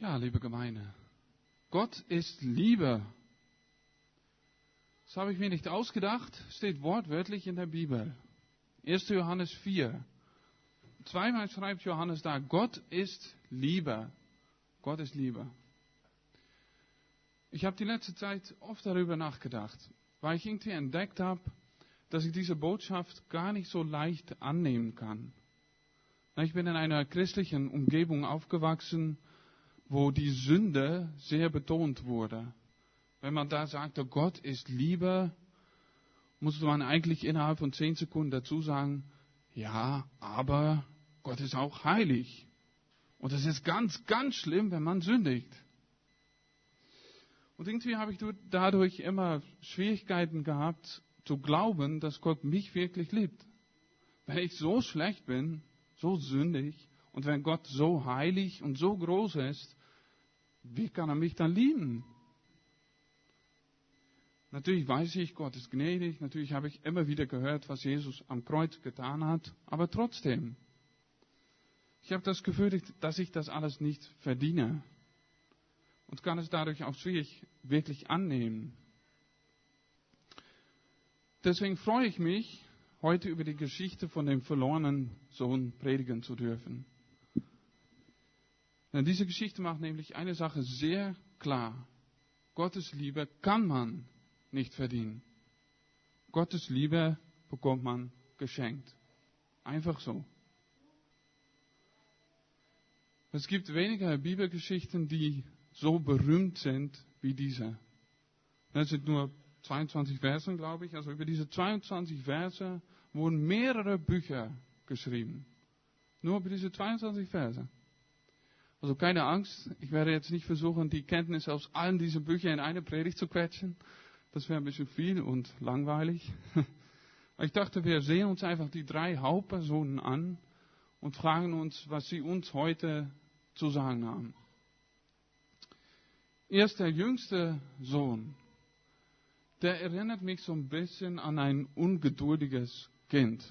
Ja, liebe Gemeinde, Gott ist Liebe. Das habe ich mir nicht ausgedacht, steht wortwörtlich in der Bibel. 1. Johannes 4. Zweimal schreibt Johannes da, Gott ist Liebe. Gott ist Liebe. Ich habe die letzte Zeit oft darüber nachgedacht, weil ich irgendwie entdeckt habe, dass ich diese Botschaft gar nicht so leicht annehmen kann. Ich bin in einer christlichen Umgebung aufgewachsen, wo die Sünde sehr betont wurde. Wenn man da sagte, Gott ist Liebe, musste man eigentlich innerhalb von zehn Sekunden dazu sagen, ja, aber Gott ist auch heilig. Und es ist ganz, ganz schlimm, wenn man sündigt. Und irgendwie habe ich dadurch immer Schwierigkeiten gehabt, zu glauben, dass Gott mich wirklich liebt. Wenn ich so schlecht bin, so sündig, und wenn Gott so heilig und so groß ist, wie kann er mich dann lieben? Natürlich weiß ich, Gott ist gnädig, natürlich habe ich immer wieder gehört, was Jesus am Kreuz getan hat, aber trotzdem, ich habe das Gefühl, dass ich das alles nicht verdiene und kann es dadurch auch schwierig wirklich annehmen. Deswegen freue ich mich, heute über die Geschichte von dem verlorenen Sohn predigen zu dürfen. Denn diese Geschichte macht nämlich eine Sache sehr klar. Gottes Liebe kann man nicht verdienen. Gottes Liebe bekommt man geschenkt. Einfach so. Es gibt weniger Bibelgeschichten, die so berühmt sind wie diese. Das sind nur 22 Versen, glaube ich. Also über diese 22 Verse wurden mehrere Bücher geschrieben. Nur über diese 22 Verse. Also keine Angst, ich werde jetzt nicht versuchen, die Kenntnisse aus allen diesen Büchern in eine Predigt zu quetschen. Das wäre ein bisschen viel und langweilig. Ich dachte, wir sehen uns einfach die drei Hauptpersonen an und fragen uns, was sie uns heute zu sagen haben. Erst der jüngste Sohn, der erinnert mich so ein bisschen an ein ungeduldiges Kind.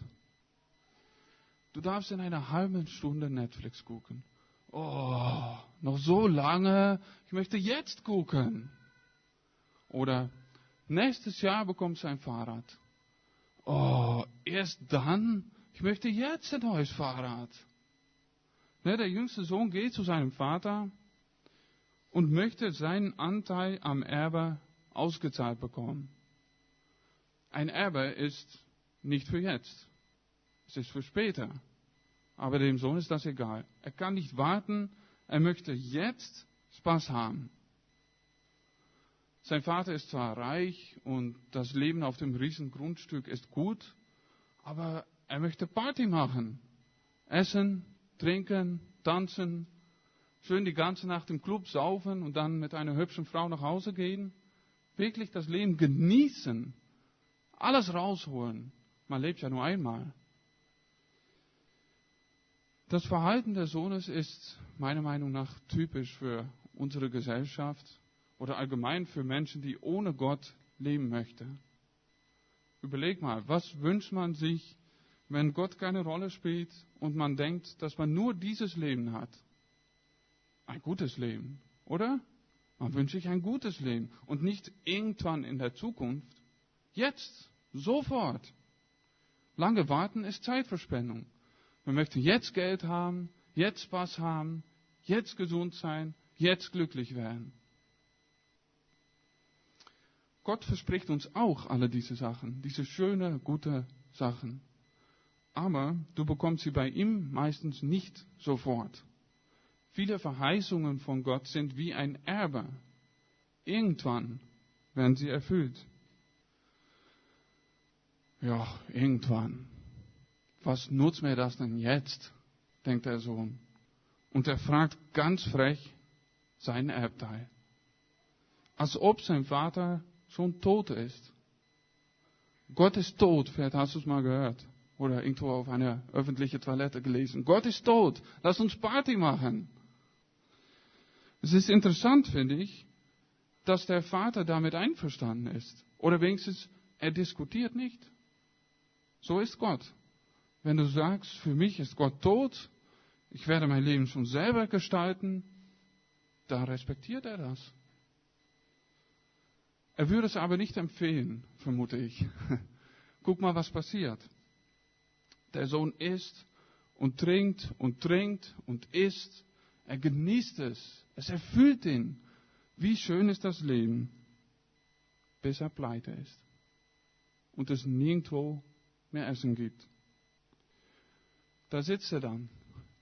Du darfst in einer halben Stunde Netflix gucken. Oh, noch so lange, ich möchte jetzt gucken. Oder nächstes Jahr bekommst du ein Fahrrad. Oh, erst dann, ich möchte jetzt ein neues Fahrrad. Ne, der jüngste Sohn geht zu seinem Vater und möchte seinen Anteil am Erbe ausgezahlt bekommen. Ein Erbe ist nicht für jetzt, es ist für später. Aber dem Sohn ist das egal. Er kann nicht warten, er möchte jetzt Spaß haben. Sein Vater ist zwar reich und das Leben auf dem Riesengrundstück ist gut, aber er möchte Party machen. Essen, trinken, tanzen, schön die ganze Nacht im Club saufen und dann mit einer hübschen Frau nach Hause gehen. Wirklich das Leben genießen. Alles rausholen. Man lebt ja nur einmal. Das Verhalten des Sohnes ist meiner Meinung nach typisch für unsere Gesellschaft oder allgemein für Menschen, die ohne Gott leben möchten. Überleg mal, was wünscht man sich, wenn Gott keine Rolle spielt und man denkt, dass man nur dieses Leben hat? Ein gutes Leben, oder? Man wünscht sich ein gutes Leben und nicht irgendwann in der Zukunft. Jetzt, sofort. Lange warten ist Zeitverschwendung. Wir möchten jetzt Geld haben, jetzt Spaß haben, jetzt gesund sein, jetzt glücklich werden. Gott verspricht uns auch alle diese Sachen, diese schöne, gute Sachen. Aber du bekommst sie bei ihm meistens nicht sofort. Viele Verheißungen von Gott sind wie ein Erbe. Irgendwann werden sie erfüllt. Ja, irgendwann was nutzt mir das denn jetzt? denkt der Sohn. Und er fragt ganz frech seinen Erbteil. Als ob sein Vater schon tot ist. Gott ist tot, vielleicht hast du es mal gehört. Oder irgendwo auf einer öffentlichen Toilette gelesen. Gott ist tot, lass uns Party machen. Es ist interessant, finde ich, dass der Vater damit einverstanden ist. Oder wenigstens, er diskutiert nicht. So ist Gott. Wenn du sagst, für mich ist Gott tot, ich werde mein Leben schon selber gestalten, da respektiert er das. Er würde es aber nicht empfehlen, vermute ich. Guck mal, was passiert. Der Sohn isst und trinkt und trinkt und isst. Er genießt es. Es erfüllt ihn. Wie schön ist das Leben, bis er pleite ist und es nirgendwo mehr Essen gibt. Da sitzt er dann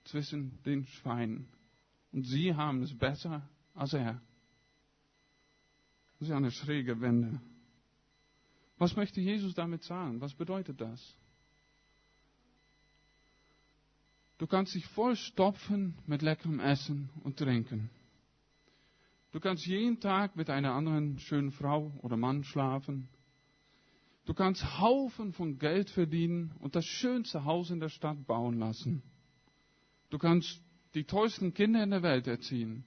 zwischen den Schweinen und sie haben es besser als er. Das ist eine schräge Wende. Was möchte Jesus damit sagen? Was bedeutet das? Du kannst dich vollstopfen mit leckerem Essen und Trinken. Du kannst jeden Tag mit einer anderen schönen Frau oder Mann schlafen. Du kannst Haufen von Geld verdienen und das schönste Haus in der Stadt bauen lassen. Du kannst die tollsten Kinder in der Welt erziehen.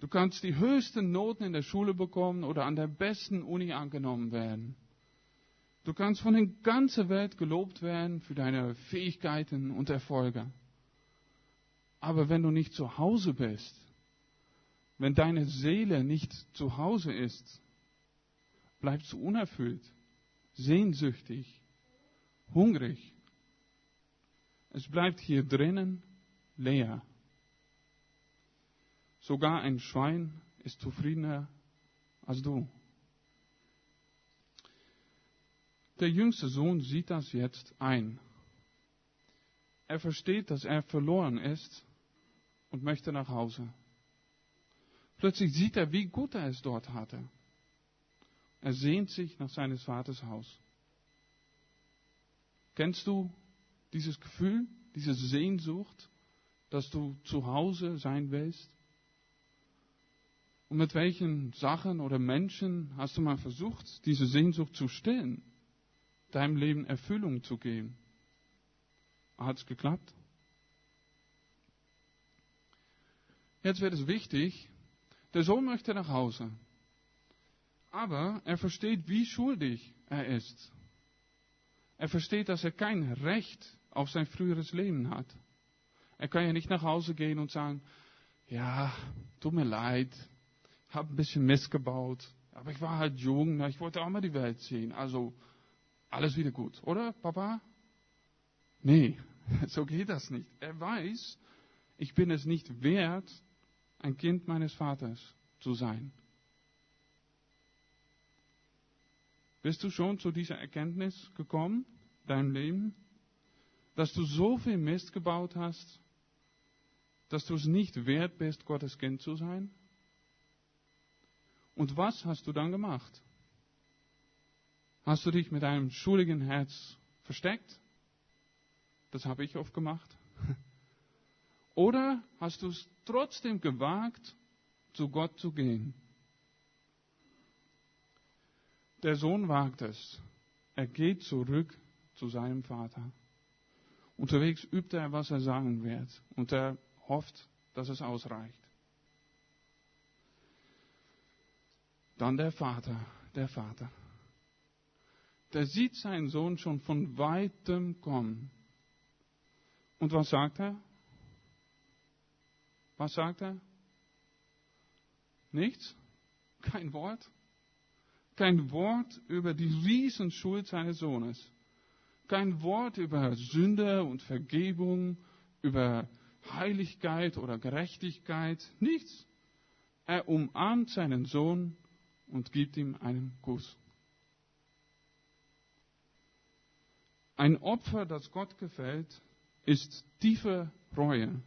Du kannst die höchsten Noten in der Schule bekommen oder an der besten Uni angenommen werden. Du kannst von der ganzen Welt gelobt werden für deine Fähigkeiten und Erfolge. Aber wenn du nicht zu Hause bist, wenn deine Seele nicht zu Hause ist, bleibst du unerfüllt, sehnsüchtig, hungrig. Es bleibt hier drinnen leer. Sogar ein Schwein ist zufriedener als du. Der jüngste Sohn sieht das jetzt ein. Er versteht, dass er verloren ist und möchte nach Hause. Plötzlich sieht er, wie gut er es dort hatte. Er sehnt sich nach seines Vaters Haus. Kennst du dieses Gefühl, diese Sehnsucht, dass du zu Hause sein willst? Und mit welchen Sachen oder Menschen hast du mal versucht, diese Sehnsucht zu stillen, deinem Leben Erfüllung zu geben? Hat es geklappt? Jetzt wird es wichtig, der Sohn möchte nach Hause. Aber er versteht, wie schuldig er ist. Er versteht, dass er kein Recht auf sein früheres Leben hat. Er kann ja nicht nach Hause gehen und sagen, ja, tut mir leid, habe ein bisschen Mist gebaut, aber ich war halt jung, ich wollte auch mal die Welt sehen. Also alles wieder gut, oder, Papa? Nee, so geht das nicht. Er weiß, ich bin es nicht wert, ein Kind meines Vaters zu sein. Bist du schon zu dieser Erkenntnis gekommen, deinem Leben, dass du so viel Mist gebaut hast, dass du es nicht wert bist, Gottes Kind zu sein? Und was hast du dann gemacht? Hast du dich mit einem schuldigen Herz versteckt? Das habe ich oft gemacht. Oder hast du es trotzdem gewagt, zu Gott zu gehen? Der Sohn wagt es. Er geht zurück zu seinem Vater. Unterwegs übt er, was er sagen wird. Und er hofft, dass es ausreicht. Dann der Vater, der Vater. Der sieht seinen Sohn schon von weitem kommen. Und was sagt er? Was sagt er? Nichts? Kein Wort? Kein Wort über die Riesenschuld seines Sohnes. Kein Wort über Sünde und Vergebung, über Heiligkeit oder Gerechtigkeit. Nichts. Er umarmt seinen Sohn und gibt ihm einen Kuss. Ein Opfer, das Gott gefällt, ist tiefe Reue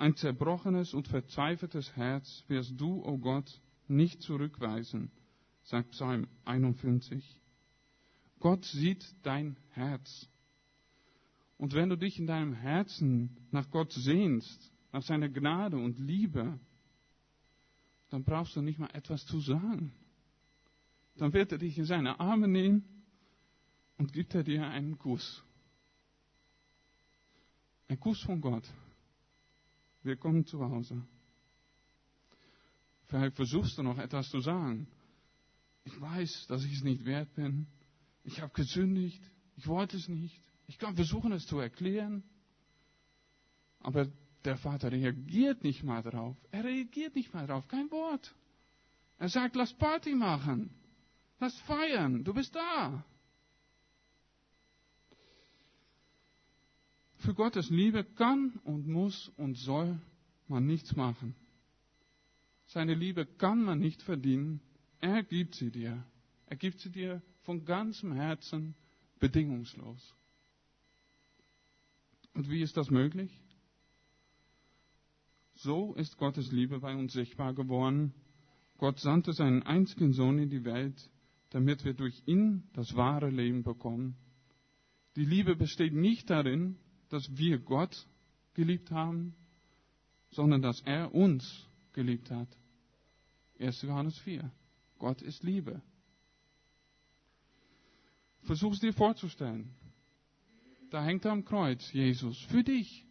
ein zerbrochenes und verzweifeltes Herz wirst du, o oh Gott, nicht zurückweisen, sagt Psalm 51. Gott sieht dein Herz. Und wenn du dich in deinem Herzen nach Gott sehnst, nach seiner Gnade und Liebe, dann brauchst du nicht mal etwas zu sagen. Dann wird er dich in seine Arme nehmen und gibt er dir einen Kuss. Ein Kuss von Gott. Wir kommen zu Hause. Vielleicht versuchst du noch etwas zu sagen. Ich weiß, dass ich es nicht wert bin. Ich habe gesündigt. Ich wollte es nicht. Ich kann versuchen, es zu erklären. Aber der Vater reagiert nicht mal drauf. Er reagiert nicht mal drauf, kein Wort. Er sagt, lass Party machen. Lass feiern, du bist da. Für Gottes Liebe kann und muss und soll man nichts machen. Seine Liebe kann man nicht verdienen. Er gibt sie dir. Er gibt sie dir von ganzem Herzen bedingungslos. Und wie ist das möglich? So ist Gottes Liebe bei uns sichtbar geworden. Gott sandte seinen einzigen Sohn in die Welt, damit wir durch ihn das wahre Leben bekommen. Die Liebe besteht nicht darin, dass wir Gott geliebt haben, sondern dass er uns geliebt hat. 1. Johannes 4. Gott ist Liebe. Versuch es dir vorzustellen. Da hängt er am Kreuz, Jesus, für dich.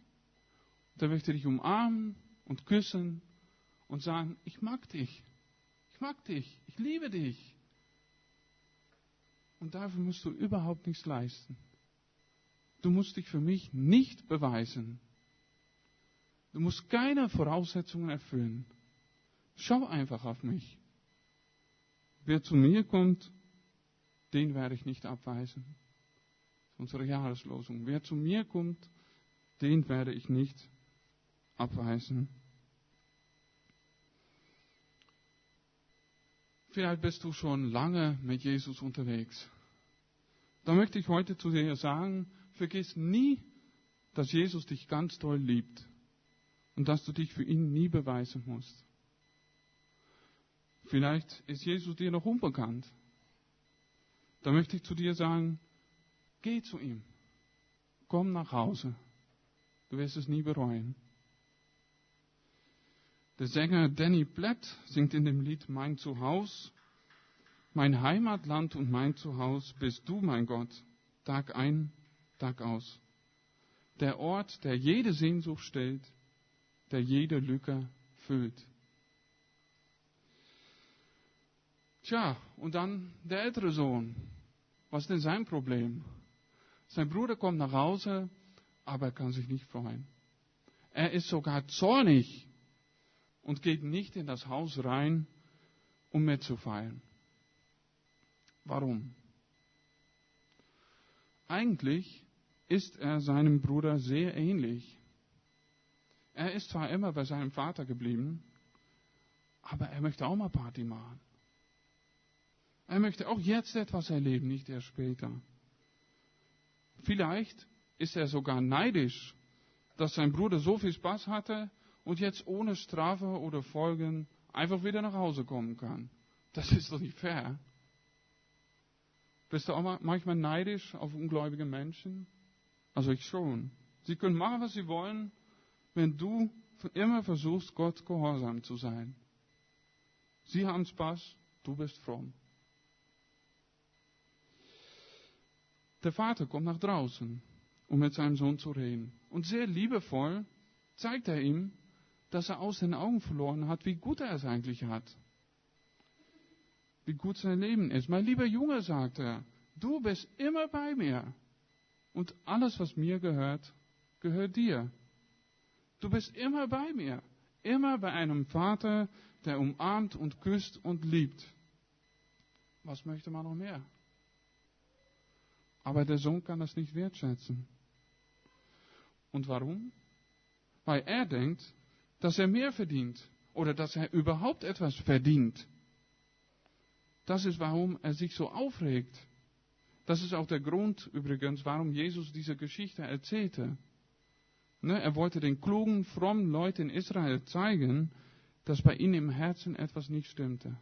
Da möchte er dich umarmen und küssen und sagen, ich mag dich. Ich mag dich. Ich liebe dich. Und dafür musst du überhaupt nichts leisten. Du musst dich für mich nicht beweisen. Du musst keine Voraussetzungen erfüllen. Schau einfach auf mich. Wer zu mir kommt, den werde ich nicht abweisen. Unsere Jahreslosung. Wer zu mir kommt, den werde ich nicht abweisen. Vielleicht bist du schon lange mit Jesus unterwegs. Da möchte ich heute zu dir sagen, vergiss nie, dass Jesus dich ganz toll liebt und dass du dich für ihn nie beweisen musst. Vielleicht ist Jesus dir noch unbekannt. Da möchte ich zu dir sagen, geh zu ihm. Komm nach Hause. Du wirst es nie bereuen. Der Sänger Danny Blatt singt in dem Lied Mein Zuhause. Mein Heimatland und mein Zuhause bist du, mein Gott, Tag ein, Tag aus. Der Ort, der jede Sehnsucht stellt, der jede Lücke füllt. Tja, und dann der ältere Sohn. Was ist denn sein Problem? Sein Bruder kommt nach Hause, aber er kann sich nicht freuen. Er ist sogar zornig und geht nicht in das Haus rein, um mitzufeiern. Warum? Eigentlich ist er seinem Bruder sehr ähnlich. Er ist zwar immer bei seinem Vater geblieben, aber er möchte auch mal Party machen. Er möchte auch jetzt etwas erleben, nicht erst später. Vielleicht ist er sogar neidisch, dass sein Bruder so viel Spaß hatte und jetzt ohne Strafe oder Folgen einfach wieder nach Hause kommen kann. Das ist doch nicht fair. Bist du auch manchmal neidisch auf ungläubige Menschen? Also ich schon. Sie können machen, was sie wollen, wenn du immer versuchst, Gott gehorsam zu sein. Sie haben Spaß, du bist fromm. Der Vater kommt nach draußen, um mit seinem Sohn zu reden. Und sehr liebevoll zeigt er ihm, dass er aus den Augen verloren hat, wie gut er es eigentlich hat. Wie gut sein Leben ist. Mein lieber Junge, sagt er, du bist immer bei mir. Und alles, was mir gehört, gehört dir. Du bist immer bei mir. Immer bei einem Vater, der umarmt und küsst und liebt. Was möchte man noch mehr? Aber der Sohn kann das nicht wertschätzen. Und warum? Weil er denkt, dass er mehr verdient oder dass er überhaupt etwas verdient. Das ist, warum er sich so aufregt. Das ist auch der Grund übrigens, warum Jesus diese Geschichte erzählte. Ne, er wollte den klugen, frommen Leuten in Israel zeigen, dass bei ihnen im Herzen etwas nicht stimmte.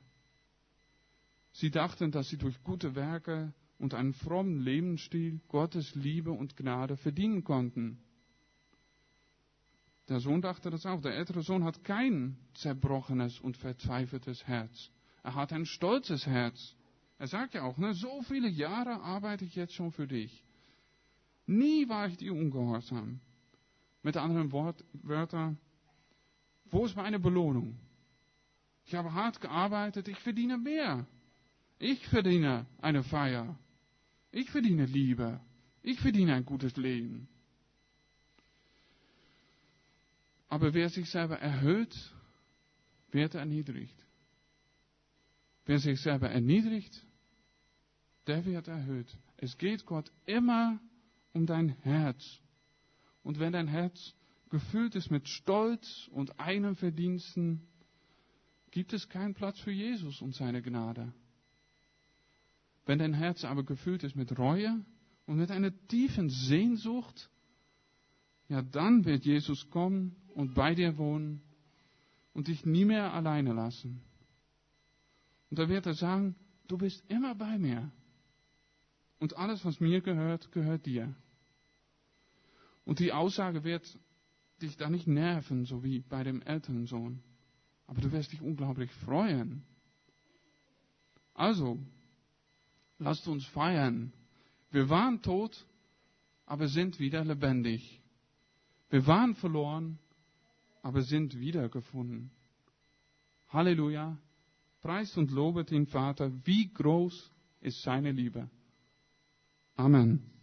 Sie dachten, dass sie durch gute Werke und einen frommen Lebensstil Gottes Liebe und Gnade verdienen konnten. Der Sohn dachte das auch. Der ältere Sohn hat kein zerbrochenes und verzweifeltes Herz. Er hat ein stolzes Herz. Er sagt ja auch, ne, so viele Jahre arbeite ich jetzt schon für dich. Nie war ich dir ungehorsam. Mit anderen Wort, Wörtern, wo ist meine Belohnung? Ich habe hart gearbeitet, ich verdiene mehr. Ich verdiene eine Feier. Ich verdiene Liebe. Ich verdiene ein gutes Leben. Aber wer sich selber erhöht, wird erniedrigt. Wer sich selber erniedrigt, der wird erhöht. Es geht Gott immer um dein Herz. Und wenn dein Herz gefüllt ist mit Stolz und eigenen Verdiensten, gibt es keinen Platz für Jesus und seine Gnade. Wenn dein Herz aber gefüllt ist mit Reue und mit einer tiefen Sehnsucht, ja, dann wird Jesus kommen und bei dir wohnen und dich nie mehr alleine lassen. Und da wird er sagen, du bist immer bei mir. Und alles, was mir gehört, gehört dir. Und die Aussage wird dich da nicht nerven, so wie bei dem Elternsohn. Aber du wirst dich unglaublich freuen. Also, lasst uns feiern. Wir waren tot, aber sind wieder lebendig. Wir waren verloren, aber sind wiedergefunden. Halleluja. Preist und lobet den Vater, wie groß ist seine Liebe. Amen.